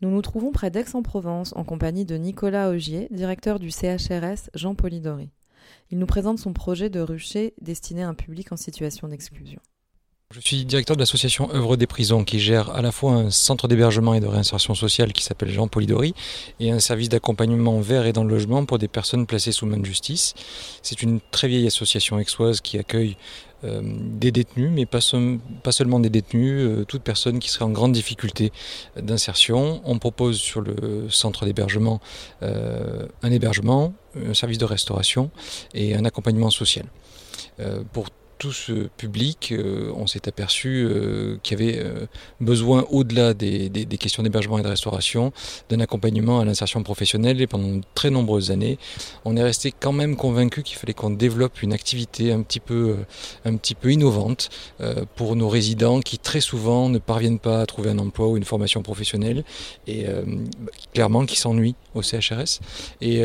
Nous nous trouvons près d'Aix-en-Provence en compagnie de Nicolas Augier, directeur du CHRS Jean Polidori. Il nous présente son projet de rucher destiné à un public en situation d'exclusion. Je suis directeur de l'association Œuvre des prisons qui gère à la fois un centre d'hébergement et de réinsertion sociale qui s'appelle Jean Polidori et un service d'accompagnement vers et dans le logement pour des personnes placées sous main de justice. C'est une très vieille association aixoise qui accueille euh, des détenus, mais pas, seulement des détenus, euh, toute personne qui serait en grande difficulté d'insertion. On propose sur le centre d'hébergement euh, un hébergement, un service de restauration et un accompagnement social. Tout ce public, euh, on s'est aperçu euh, qu'il y avait euh, besoin, au-delà des, questions d'hébergement et de restauration, d'un accompagnement à l'insertion professionnelle. Et pendant de très nombreuses années, on est resté quand même convaincu qu'il fallait qu'on développe une activité un petit peu, un petit peu innovante pour nos résidents qui très souvent ne parviennent pas à trouver un emploi ou une formation professionnelle et clairement qui s'ennuient au CHRS. Et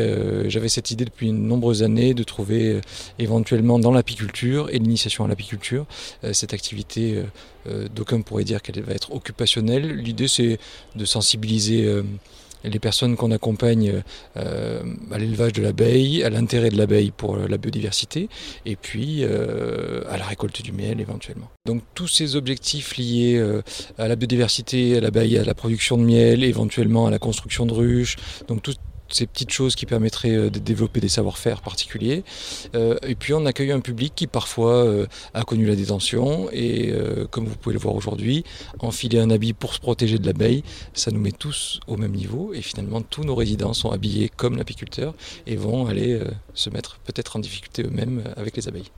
j'avais cette idée depuis de nombreuses années de trouver éventuellement dans l'apiculture et l'initiative à l'apiculture. Euh, cette activité, euh, euh, d'aucuns pourraient dire qu'elle va être occupationnelle. L'idée, c'est de sensibiliser les personnes qu'on accompagne à l'élevage de l'abeille, à l'intérêt de l'abeille pour la biodiversité, et puis à la récolte du miel éventuellement. Donc tous ces objectifs liés à la biodiversité, à l'abeille, à la production de miel, éventuellement à la construction de ruches, donc tout, ces petites choses qui permettraient euh, de développer des savoir-faire particuliers. Euh, et puis on accueille un public qui parfois euh, a connu la détention et comme vous pouvez le voir aujourd'hui, enfiler un habit pour se protéger de l'abeille, ça nous met tous au même niveau et finalement tous nos résidents sont habillés comme l'apiculteur et vont aller se mettre peut-être en difficulté eux-mêmes avec les abeilles.